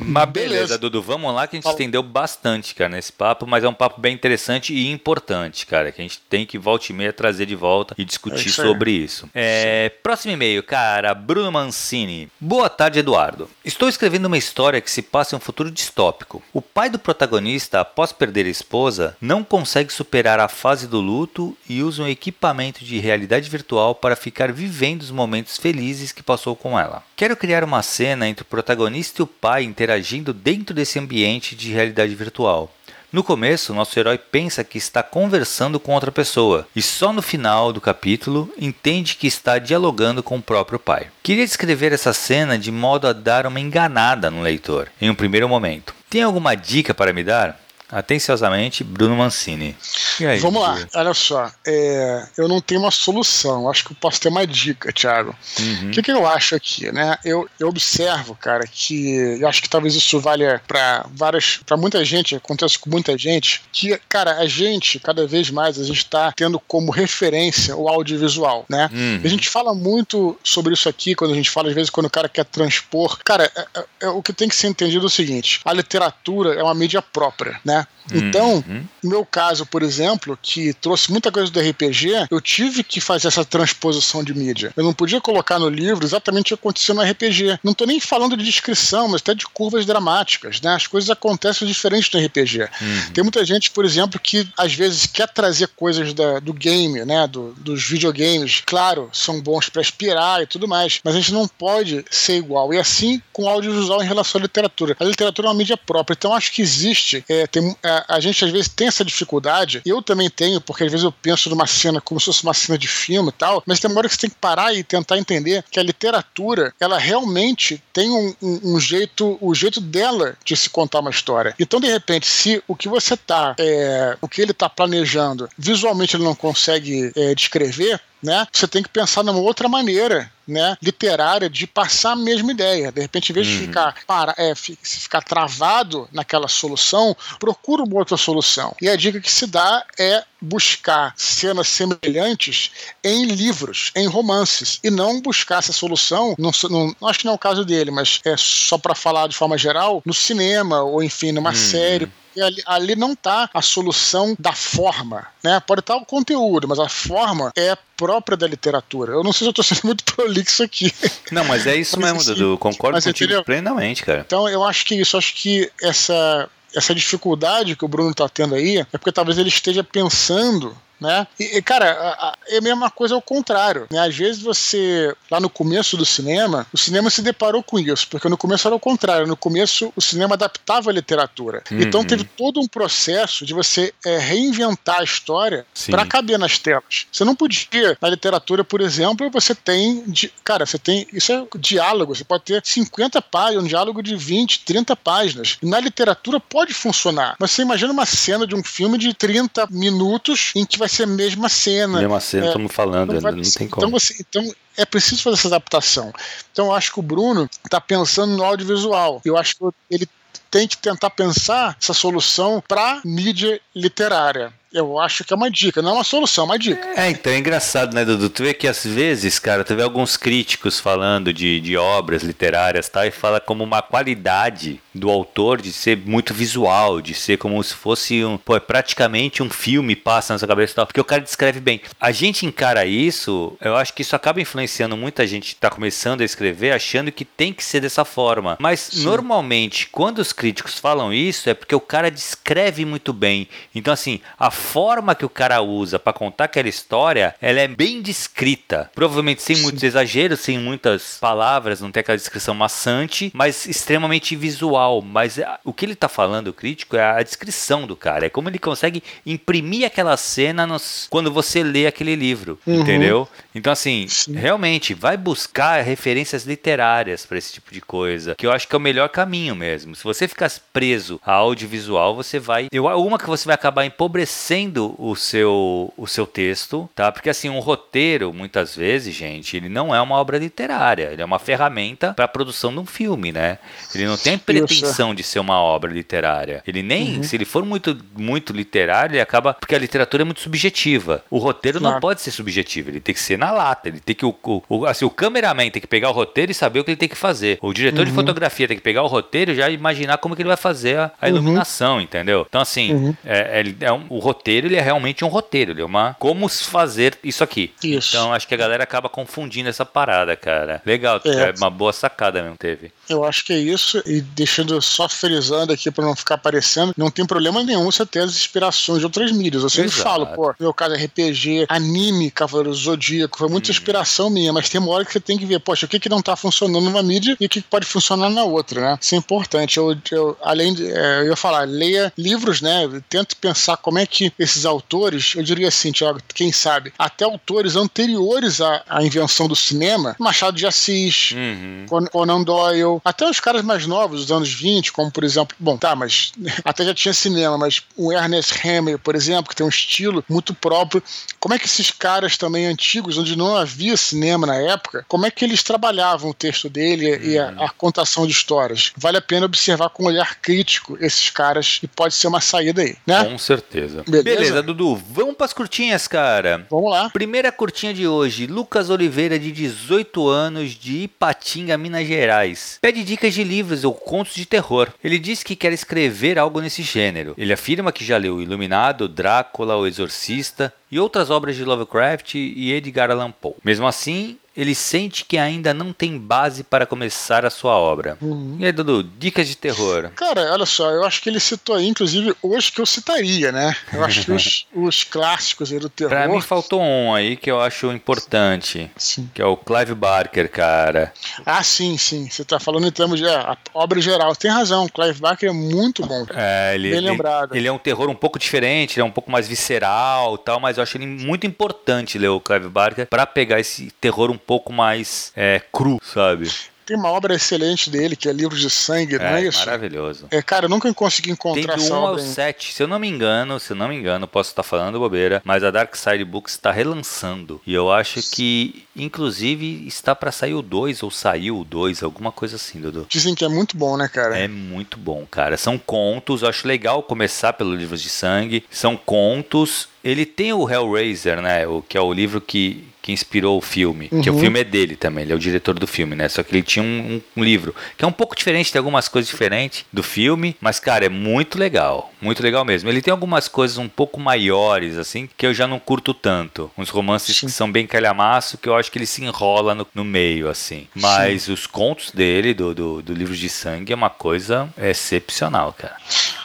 Mas beleza, beleza, Dudu, vamos lá que a gente estendeu bastante, cara, nesse papo, mas é um papo bem interessante e importante, cara, que a gente tem que volta e meia trazer de volta e discutir é isso sobre isso. É, próximo e-mail, cara, Bruno Mancini. Boa tarde, Eduardo. Estou escrevendo uma história que se passa em um futuro distópico. O pai do protagonista, após perder a esposa, não consegue superar a fase do luto e usa um equipamento de realidade virtual para ficar vivendo os momentos felizes que passou com ela. Quero criar uma cena entre o protagonista e o pai interagindo dentro desse ambiente de realidade virtual. No começo, nosso herói pensa que está conversando com outra pessoa e só no final do capítulo entende que está dialogando com o próprio pai. Queria descrever essa cena de modo a dar uma enganada no leitor em um primeiro momento. Tem alguma dica para me dar? Atenciosamente, Bruno Mancini. Aí, Vamos lá, olha só. É, eu não tenho uma solução, acho que eu posso ter uma dica, Thiago. Uhum. O que, que, eu acho aqui, né? Eu, eu observo, cara, que eu acho que talvez isso valha para várias, para muita gente, acontece com muita gente, que, cara, a gente, cada vez mais, a gente está tendo como referência o audiovisual, né? Uhum. A gente fala muito sobre isso aqui quando a gente fala, às vezes, quando o cara quer transpor. Cara, é, é, é o que tem que ser entendido é o seguinte: a literatura é uma mídia própria, né? Né? Então, uhum. No meu caso, por exemplo, que trouxe muita coisa do RPG, eu tive que fazer essa transposição de mídia. Eu não podia colocar no livro exatamente o que aconteceu no RPG. Não estou nem falando de descrição, mas até de curvas dramáticas, né? As coisas acontecem diferentes no RPG. Uhum. Tem muita gente, por exemplo, que às vezes quer trazer coisas da, do game, né? Do, dos videogames. Claro, são bons para inspirar e tudo mais, mas a gente não pode ser igual. E assim com o audiovisual em relação à literatura. A literatura é uma mídia própria, então acho que existe, é, tem, é, a gente às vezes tem essa dificuldade, eu também tenho, porque às vezes eu penso numa cena como se fosse uma cena de filme e tal, mas tem uma hora que você tem que parar e tentar entender que a literatura, ela realmente tem um, um, um jeito, o jeito dela de se contar uma história. Então, de repente, se o que você tá, é, o que ele tá planejando, visualmente ele não consegue é, descrever, né? Você tem que pensar numa outra maneira né, literária de passar a mesma ideia. De repente, em vez uhum. de ficar, para, é, se ficar travado naquela solução, procura uma outra solução. E a dica que se dá é buscar cenas semelhantes em livros, em romances, e não buscar essa solução, não, não acho que não é o caso dele, mas é só para falar de forma geral, no cinema, ou enfim, numa uhum. série porque ali, ali não está a solução da forma, né? Pode estar o conteúdo, mas a forma é própria da literatura. Eu não sei se eu estou sendo muito prolixo aqui. Não, mas é isso mesmo, assim, Dudu. Concordo contigo entendeu? plenamente, cara. Então eu acho que isso, acho que essa essa dificuldade que o Bruno está tendo aí é porque talvez ele esteja pensando né? E, cara, é a mesma coisa ao contrário, né? Às vezes você, lá no começo do cinema, o cinema se deparou com isso, porque no começo era o contrário, no começo o cinema adaptava a literatura. Uhum. Então teve todo um processo de você é, reinventar a história para caber nas telas. Você não podia, na literatura, por exemplo, você tem, cara, você tem, isso é diálogo, você pode ter 50 páginas, um diálogo de 20, 30 páginas. E na literatura pode funcionar, mas você imagina uma cena de um filme de 30 minutos em que vai vai ser a mesma cena. Mesma cena, é, estamos falando, não, vai, não tem como. Então, você, então é preciso fazer essa adaptação. Então eu acho que o Bruno está pensando no audiovisual. Eu acho que ele tem que tentar pensar essa solução para mídia literária. Eu acho que é uma dica, não é uma solução, é uma dica. É, então é engraçado, né, Dudu? Tu vê que às vezes, cara, tu vê alguns críticos falando de, de obras literárias tal, e fala como uma qualidade do autor de ser muito visual, de ser como se fosse um, pô, é praticamente um filme passa na sua cabeça e tal, porque o cara descreve bem. A gente encara isso, eu acho que isso acaba influenciando muita gente que tá começando a escrever achando que tem que ser dessa forma. Mas Sim. normalmente, quando os críticos falam isso, é porque o cara descreve muito bem. Então, assim, a forma que o cara usa para contar aquela história, ela é bem descrita. Provavelmente sem muitos exageros, sem muitas palavras, não tem aquela descrição maçante, mas extremamente visual. Mas o que ele tá falando, o crítico, é a descrição do cara. É como ele consegue imprimir aquela cena nos, quando você lê aquele livro, uhum. entendeu? Então, assim, Sim. realmente, vai buscar referências literárias para esse tipo de coisa, que eu acho que é o melhor caminho mesmo. Se você ficar preso a audiovisual, você vai. Eu, uma que você vai acabar empobrecendo o seu, o seu texto, tá? Porque assim, um roteiro, muitas vezes, gente, ele não é uma obra literária, ele é uma ferramenta para a produção de um filme, né? Ele não tem pretensão de ser uma obra literária. Ele nem, uhum. se ele for muito, muito literário, ele acaba. Porque a literatura é muito subjetiva. O roteiro claro. não pode ser subjetivo, ele tem que ser na lata. Ele tem que. O, o, assim, o cameraman tem que pegar o roteiro e saber o que ele tem que fazer. O diretor uhum. de fotografia tem que pegar o roteiro e já imaginar como que ele vai fazer a, a uhum. iluminação, entendeu? Então, assim, uhum. é, é, é um, o roteiro roteiro, ele é realmente um roteiro, ele é uma como fazer isso aqui. Isso. Então acho que a galera acaba confundindo essa parada, cara. Legal, é, é uma boa sacada mesmo teve. Eu acho que é isso, e deixando só frisando aqui para não ficar aparecendo, não tem problema nenhum você ter as inspirações de outras mídias. Eu sempre Exato. falo, pô, meu caso é RPG, anime, Cavaleiro Zodíaco, foi muita hum. inspiração minha, mas tem uma hora que você tem que ver, poxa, o que que não tá funcionando numa mídia e o que, que pode funcionar na outra, né? Isso é importante. Eu, eu além de, é, eu ia falar, leia livros, né? Tente pensar como é que esses autores, eu diria assim, Tiago, quem sabe, até autores anteriores à, à invenção do cinema, Machado de Assis, uhum. Conan Doyle, até os caras mais novos, dos anos 20, como por exemplo, bom, tá, mas até já tinha cinema, mas o Ernest Hemingway, por exemplo, que tem um estilo muito próprio. Como é que esses caras também antigos, onde não havia cinema na época, como é que eles trabalhavam o texto dele uhum. e a, uhum. a, contação de histórias? Vale a pena observar com um olhar crítico esses caras e pode ser uma saída aí, né? Com certeza. Beleza, Beleza Dudu, vamos para as curtinhas, cara. Vamos lá. Primeira curtinha de hoje, Lucas Oliveira, de 18 anos, de Ipatinga, Minas Gerais pede dicas de livros ou contos de terror. Ele diz que quer escrever algo nesse gênero. Ele afirma que já leu Iluminado, Drácula, O Exorcista e outras obras de Lovecraft e Edgar Allan Poe. Mesmo assim, ele sente que ainda não tem base para começar a sua obra. Uhum. E aí, Dudu, dicas de terror? Cara, olha só, eu acho que ele citou aí, inclusive, os que eu citaria, né? Eu acho que os, os clássicos aí do terror. Pra mim faltou um aí que eu acho importante, sim. que é o Clive Barker, cara. Ah, sim, sim. Você tá falando em termos de é, obra geral. Tem razão, Clive Barker é muito bom. É, ele, Bem lembrado. Ele, é um terror um pouco diferente, ele é um pouco mais visceral tal, mas eu acho ele muito importante ler o Clive Barker para pegar esse terror um pouco mais é, cru, sabe? Tem uma obra excelente dele, que é Livros de Sangue, é, não é isso? Maravilhoso. É, cara, eu nunca consegui encontrar Tem do 1 ao 7, se eu não me engano, se eu não me engano, posso estar falando bobeira, mas a Dark Side Books está relançando. E eu acho que, inclusive, está para sair o 2, ou saiu o 2, alguma coisa assim, Dudu. Dizem que é muito bom, né, cara? É muito bom, cara. São contos, eu acho legal começar pelo Livros de Sangue. São contos. Ele tem o Hellraiser, né? O, que é o livro que, que inspirou o filme. Uhum. Que o uhum. filme é dele também, ele é o diretor do filme, né? Só que ele tinha um, um, um livro que é um pouco diferente, tem algumas coisas diferentes do filme, mas, cara, é muito legal. Muito legal mesmo. Ele tem algumas coisas um pouco maiores, assim, que eu já não curto tanto. Uns romances Sim. que são bem calhamaço, que eu acho que ele se enrola no, no meio, assim. Mas Sim. os contos dele, do, do, do livro de sangue, é uma coisa excepcional, cara.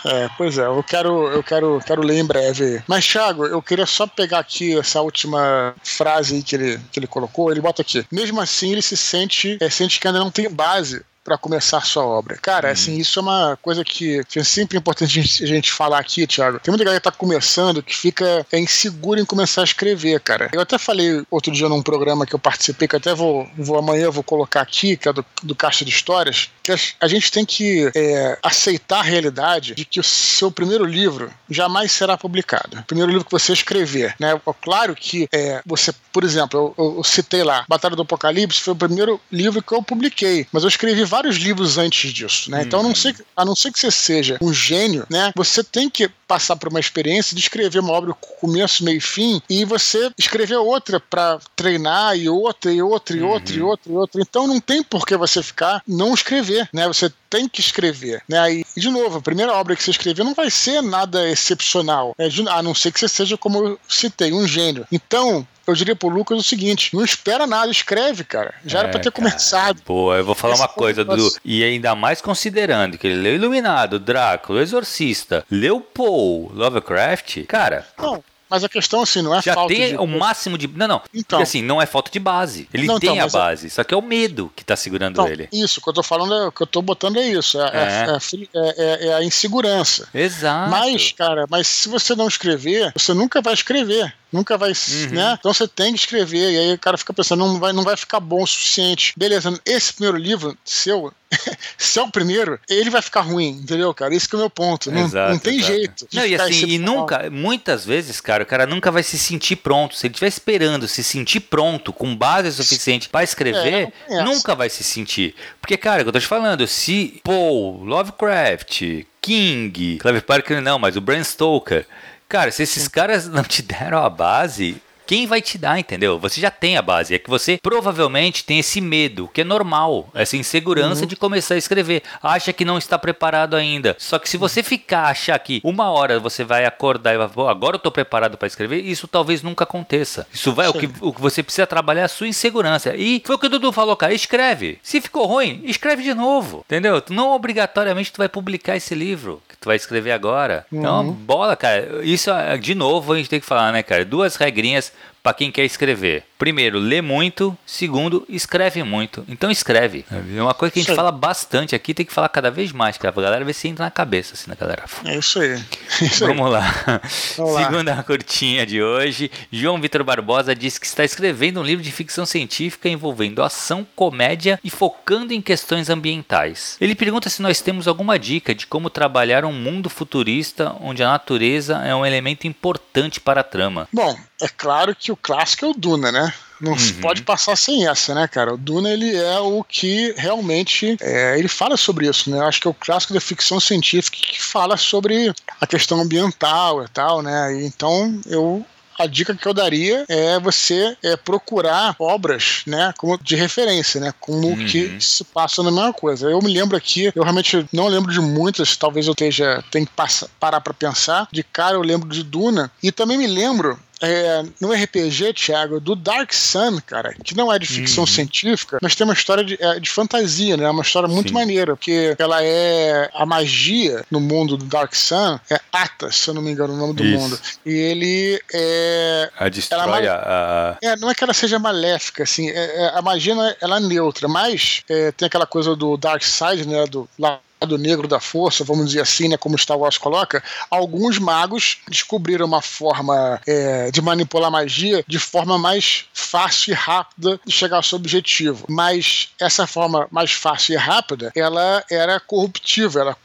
É, pois é, eu quero, eu quero, quero ler em breve. Mas, Thiago, eu queria só pegar aqui essa última frase que ele, que ele colocou. Ele bota aqui. Mesmo assim, ele se sente, é, sente que ainda não tem base para começar sua obra. Cara, uhum. assim, isso é uma coisa que é sempre importante a gente, a gente falar aqui, Thiago. Tem muita galera que tá começando que fica é, insegura em começar a escrever, cara. Eu até falei outro dia num programa que eu participei, que até vou, vou amanhã vou colocar aqui, que é do, do Caixa de Histórias, que a, a gente tem que é, aceitar a realidade de que o seu primeiro livro jamais será publicado. O primeiro livro que você escrever, né? Claro que é, você, por exemplo, eu, eu citei lá, Batalha do Apocalipse foi o primeiro livro que eu publiquei, mas eu escrevi vários livros antes disso, né? Então, a não, ser, a não ser que você seja um gênio, né? Você tem que passar por uma experiência de escrever uma obra começo, meio e fim e você escrever outra para treinar e outra e outra e outra uhum. e outra e outra. Então não tem por que você ficar não escrever, né? Você tem que escrever, né? E, de novo, a primeira obra que você escrever não vai ser nada excepcional, né? a não ser que você seja, como eu citei, um gênio. Então, eu diria pro Lucas o seguinte: não espera nada, escreve, cara. Já é, era pra ter cara. começado. Pô, eu vou falar uma coisa, Dudu. E ainda mais considerando que ele leu Iluminado, Drácula, Exorcista, leu Paul, Lovecraft, cara. Não, mas a questão, assim, não é Já falta tem de... o máximo de. Não, não. Então, porque, assim, não é falta de base. Ele não, tem então, a base. É... Só que é o medo que tá segurando então, ele. Isso, o que eu tô falando, é, o que eu tô botando é isso. É, é. é, é, é a insegurança. Exato. Mas, cara, mas se você não escrever, você nunca vai escrever. Nunca vai, uhum. né? Então você tem que escrever. E aí o cara fica pensando, não vai, não vai ficar bom o suficiente. Beleza, esse primeiro livro seu, se é o primeiro, ele vai ficar ruim, entendeu, cara? Esse que é o meu ponto. Não, exato, não tem exato. jeito. Não, e assim, e nunca, muitas vezes, cara, o cara nunca vai se sentir pronto. Se ele estiver esperando se sentir pronto, com base suficiente para escrever, é, nunca vai se sentir. Porque, cara, eu tô te falando, se Paul, Lovecraft, King, Clive Parker não, mas o Bram Stoker Cara, se esses caras não te deram a base, quem vai te dar, entendeu? Você já tem a base. É que você provavelmente tem esse medo, que é normal, essa insegurança uhum. de começar a escrever. Acha que não está preparado ainda. Só que se você ficar achar que uma hora você vai acordar e vai, pô, agora eu estou preparado para escrever, isso talvez nunca aconteça. Isso vai, o que, o que você precisa trabalhar é a sua insegurança. E foi o que o Dudu falou, cara, escreve. Se ficou ruim, escreve de novo, entendeu? Não obrigatoriamente tu vai publicar esse livro que tu vai escrever agora. Então, uhum. bola, cara. Isso, de novo, a gente tem que falar, né, cara? Duas regrinhas para quem quer escrever. Primeiro, lê muito. Segundo, escreve muito. Então escreve. É uma coisa que a gente fala bastante aqui, tem que falar cada vez mais, cara. A galera ver se entra na cabeça, assim, na galera. É isso aí. É isso Vamos aí. lá. Vamos Segunda lá. curtinha de hoje. João Vitor Barbosa diz que está escrevendo um livro de ficção científica envolvendo ação, comédia e focando em questões ambientais. Ele pergunta se nós temos alguma dica de como trabalhar um mundo futurista onde a natureza é um elemento importante para a trama. Bom, é claro que o clássico é o Duna, né? Não se uhum. pode passar sem essa, né, cara? O Duna, ele é o que realmente. É, ele fala sobre isso, né? Eu acho que é o clássico da ficção científica que fala sobre a questão ambiental e tal, né? E, então, eu a dica que eu daria é você é, procurar obras, né, como de referência, né, como uhum. que se passa na mesma coisa. Eu me lembro aqui, eu realmente não lembro de muitas, talvez eu esteja tenha que passar, parar para pensar. De cara eu lembro de Duna e também me lembro é, no RPG, Thiago, do Dark Sun, cara, que não é de ficção uhum. científica, mas tem uma história de, é, de fantasia, né? Uma história muito Sim. maneira, porque ela é a magia no mundo do Dark Sun é Atas, se eu não me engano, o nome do Isso. mundo. E ele é. A destrói ela, a. É, não é que ela seja maléfica, assim, é, é a magia é, ela é neutra, mas é, tem aquela coisa do Dark Side, né? Do lá lado negro da força, vamos dizer assim, né, como Star Wars coloca, alguns magos descobriram uma forma é, de manipular magia de forma mais fácil e rápida de chegar ao seu objetivo. Mas essa forma mais fácil e rápida, ela era corruptível, ela,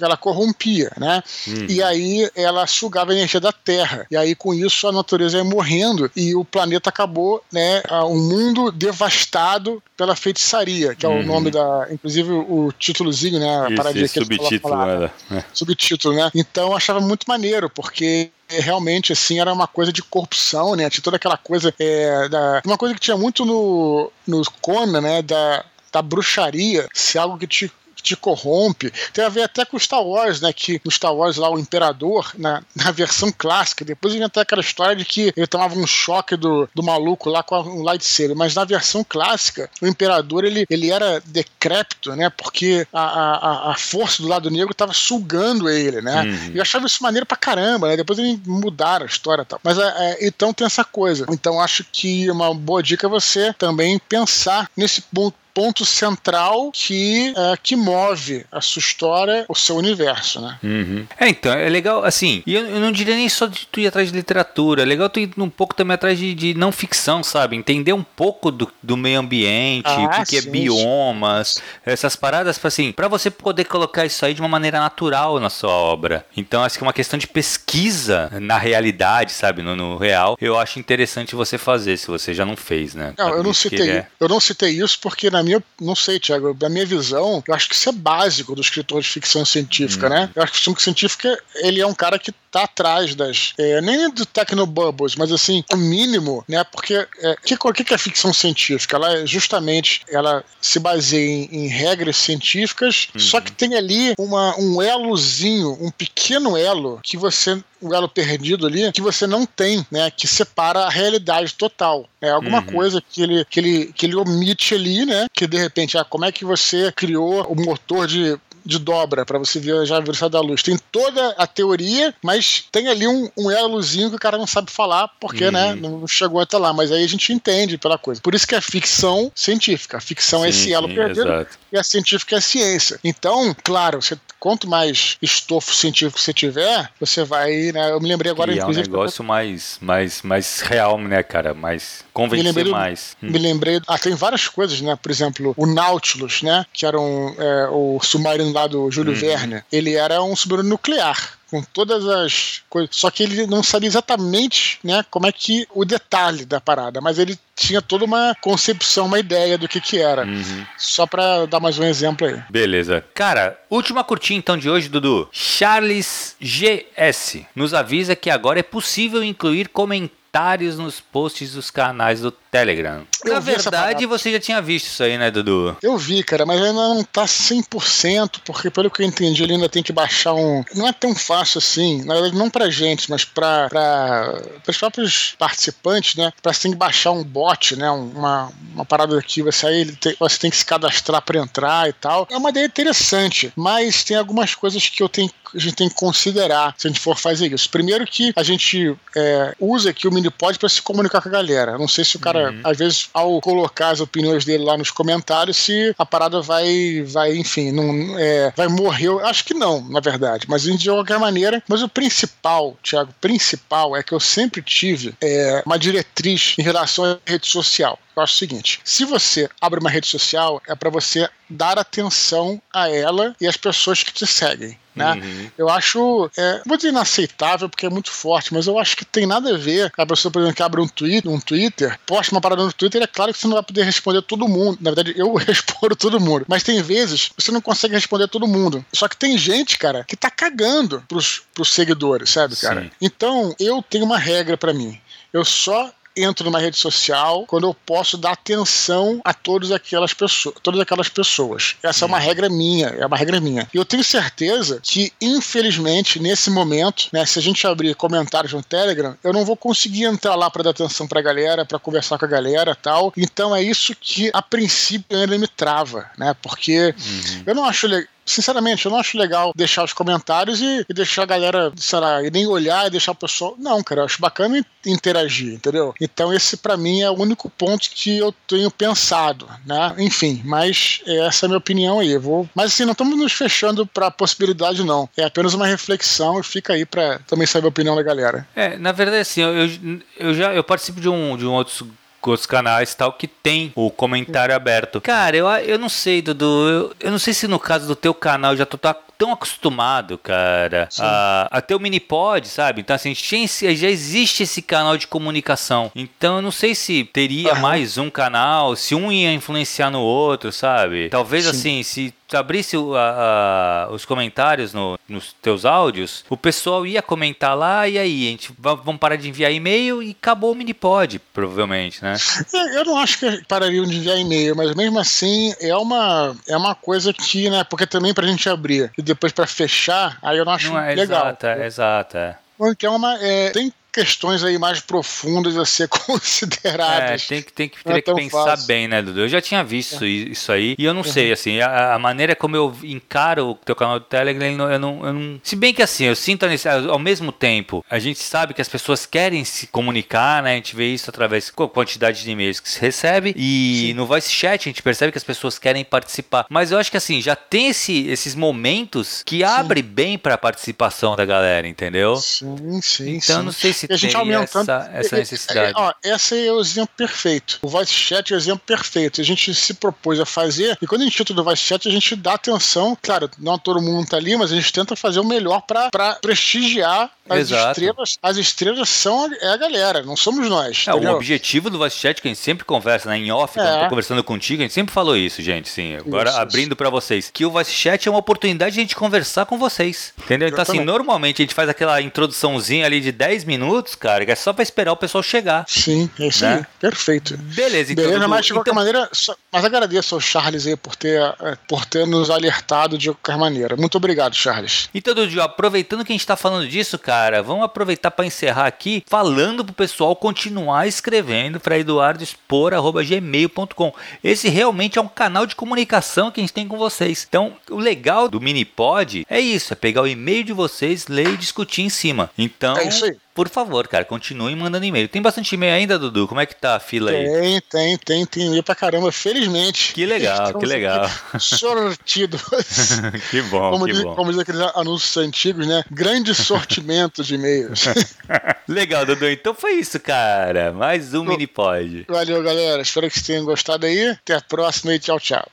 ela corrompia, né? Uhum. E aí ela sugava a energia da Terra. E aí com isso a natureza ia morrendo e o planeta acabou, né, um mundo devastado pela feitiçaria, que é o uhum. nome da, inclusive o títulozinho, né, paradinha que subtítulo, né? É. Subtítulo, né? Então eu achava muito maneiro, porque realmente assim era uma coisa de corrupção, né? Tinha toda aquela coisa é, da uma coisa que tinha muito no no Conan, né? Da da bruxaria ser algo que te te corrompe. Tem a ver até com Star Wars, né? Que no Star Wars lá o Imperador, na, na versão clássica, depois inventou aquela história de que ele tomava um choque do, do maluco lá com um lightsaber, mas na versão clássica, o Imperador ele, ele era decrépito, né? Porque a, a, a força do lado negro estava sugando ele, né? Uhum. E eu achava isso maneiro pra caramba, né? Depois eles mudaram a história e tal. Mas é, é, então tem essa coisa. Então acho que uma boa dica é você também pensar nesse ponto ponto central que, é, que move a sua história, o seu universo, né? Uhum. É, então, é legal, assim, e eu, eu, não diria nem só de tu ir atrás de literatura, é legal tu ir um pouco também atrás de, de não ficção, sabe? Entender um pouco do, do meio ambiente, ah, o que, que é biomas, essas paradas, assim, para você poder colocar isso aí de uma maneira natural na sua obra. Então, acho que é uma questão de pesquisa na realidade, sabe? No, no real, eu acho interessante você fazer, se você já não fez, né? Não, eu não citei, é... eu não citei isso porque na na minha, não sei, Tiago, da minha visão, eu acho que isso é básico do escritor de ficção científica, hum. né? Eu acho que ficção científica, ele é um cara que tá atrás das. É, nem do Tecnobubbles, mas assim, o mínimo, né? Porque é, que, o que é ficção científica? Ela é justamente ela se baseia em, em regras científicas, uhum. só que tem ali uma, um elozinho, um pequeno elo que você um elo perdido ali que você não tem, né? Que separa a realidade total. É alguma uhum. coisa que ele, que, ele, que ele omite ali, né? Que de repente, ah, como é que você criou o motor de de dobra para você viajar a velocidade da luz. Tem toda a teoria, mas tem ali um, um elozinho que o cara não sabe falar porque, né, uhum. né, não chegou até lá. Mas aí a gente entende pela coisa. Por isso que é ficção científica. A ficção sim, é esse elo perdido e a científica é a ciência. Então, claro, você quanto mais estofo científico você tiver, você vai, né? Eu me lembrei agora, e inclusive. É um negócio mais, mais, mais real, né, cara? Mais convencer me mais. Me hum. lembrei. Ah, tem várias coisas, né? Por exemplo, o Nautilus, né? Que era um, é, o submarino lá do Júlio hum. Verne. Ele era um submarino nuclear com todas as coisas. Só que ele não sabia exatamente, né, como é que o detalhe da parada, mas ele tinha toda uma concepção, uma ideia do que que era. Uhum. Só para dar mais um exemplo aí. Beleza. Cara, última curtinha então de hoje, Dudu. Charles GS nos avisa que agora é possível incluir comentários comentários nos posts dos canais do Telegram. Eu Na verdade, você já tinha visto isso aí, né, Dudu? Eu vi, cara, mas ainda não tá 100%, porque pelo que eu entendi, ele ainda tem que baixar um. Não é tão fácil assim, na verdade, não pra gente, mas pra, pra, os próprios participantes, né? Pra você tem que baixar um bot, né? Uma, uma parada aqui, você aí tem, você tem que se cadastrar pra entrar e tal. É uma ideia interessante, mas tem algumas coisas que eu tenho a gente tem que considerar se a gente for fazer isso. Primeiro que a gente é, usa aqui o Minipod para se comunicar com a galera. Não sei se o cara, uhum. às vezes, ao colocar as opiniões dele lá nos comentários, se a parada vai, vai enfim, não, é, vai morrer. Eu acho que não, na verdade. Mas de qualquer maneira. Mas o principal, Thiago, principal é que eu sempre tive é, uma diretriz em relação à rede social. Eu acho o seguinte: se você abre uma rede social, é para você dar atenção a ela e às pessoas que te seguem. Né? Uhum. Eu acho, é, vou dizer inaceitável porque é muito forte, mas eu acho que tem nada a ver a pessoa, por exemplo, que abre um Twitter, um Twitter, posta uma parada no Twitter, é claro que você não vai poder responder todo mundo. Na verdade, eu respondo todo mundo. Mas tem vezes que você não consegue responder todo mundo. Só que tem gente, cara, que tá cagando pros, pros seguidores, sabe, cara? Sim. Então, eu tenho uma regra para mim. Eu só entro numa rede social quando eu posso dar atenção a todas aquelas pessoas, todas aquelas pessoas. Essa é uma regra minha, é uma regra minha. E eu tenho certeza que, infelizmente, nesse momento, né, se a gente abrir comentários no Telegram, eu não vou conseguir entrar lá para dar atenção pra galera, para conversar com a galera tal. Então é isso que, a princípio, ainda me trava, né? Porque uhum. eu não acho legal sinceramente, eu não acho legal deixar os comentários e, e, deixar a galera, sei lá, nem olhar e deixar o pessoal. Não, cara, eu acho bacana interagir, entendeu? Então, esse para mim é o único ponto que eu tenho pensado, né? Enfim, mas essa é a minha opinião aí. Vou... Mas assim, não estamos nos fechando pra possibilidade, não. É apenas uma reflexão e fica aí pra também saber a opinião da galera. É, na verdade, assim, eu, eu já eu participo de um, de um outro com os canais tal que tem o comentário aberto. Cara, eu, eu não sei, Dudu. Eu, eu não sei se no caso do teu canal já tô tá tão acostumado, cara, a, a ter o Minipod, sabe? Então, assim, já existe esse canal de comunicação. Então, eu não sei se teria uhum. mais um canal, se um ia influenciar no outro, sabe? Talvez, Sim. assim, se abrisse o, a, a, os comentários no, nos teus áudios, o pessoal ia comentar lá e aí, a gente vamos parar de enviar e-mail e acabou o Minipod, provavelmente, né? É, eu não acho que parariam de enviar e-mail, mas mesmo assim é uma, é uma coisa que, né? Porque também pra gente abrir e depois pra fechar, aí eu não acho não é, legal. Exato, é, exato, é. Porque é uma, é, tem questões aí mais profundas a ser consideradas. É, tem que, tem que, é que pensar fácil. bem, né, Dudu? Eu já tinha visto é. isso aí e eu não uhum. sei, assim, a, a, maneira como eu encaro o teu canal do Telegram, eu não, eu não... Se bem que assim, eu sinto ao mesmo tempo, a gente sabe que as pessoas querem se comunicar, né? A gente vê isso através da quantidade de e-mails que se recebe e Sim. no voice chat a gente percebe que as pessoas querem participar. Mas eu acho que assim, já tem esse, esses momentos que abre bem para a participação da galera, entendeu? Sim, sim, Então sim. não sei se se a gente aumentando essa, essa necessidade. É, ó, esse é o exemplo perfeito. O voice chat é o exemplo perfeito. A gente se propôs a fazer, e quando a gente entra no voice chat, a gente dá atenção. Claro, não todo mundo tá ali, mas a gente tenta fazer o melhor para prestigiar as Exato. estrelas. As estrelas são a, é a galera, não somos nós. É, o objetivo do voice chat que a gente sempre conversa, né, em off, é. quando eu tô conversando contigo, a gente sempre falou isso, gente, sim. Agora isso, abrindo para vocês, que o voice chat é uma oportunidade de a gente conversar com vocês. Entendeu? Então, assim, normalmente a gente faz aquela introduçãozinha ali de 10 minutos, cara, que é só para esperar o pessoal chegar. Sim, é isso né? aí. Perfeito. Beleza, então. Beleza, mas de qualquer então... maneira, só, mas agradeço ao Charles aí por ter, é, por ter nos alertado de qualquer maneira. Muito obrigado, Charles. Então, Dudu, aproveitando que a gente tá falando disso, cara, vamos aproveitar para encerrar aqui falando pro pessoal continuar escrevendo para eduardoexpor.gmail.com. Esse realmente é um canal de comunicação que a gente tem com vocês. Então, o legal do Minipod é isso, é pegar o e-mail de vocês, ler e discutir em cima. Então, é isso aí. Por favor, cara, continue mandando e-mail. Tem bastante e-mail ainda, Dudu? Como é que tá a fila aí? Tem, tem, tem, tem e-mail pra caramba, felizmente. Que legal, que legal. Sortidos. que bom, como que diz, bom. Como diz aqueles anúncios antigos, né? Grande sortimento de e-mails. legal, Dudu. Então foi isso, cara. Mais um mini pod. Valeu, galera. Espero que vocês tenham gostado aí. Até a próxima e tchau, tchau.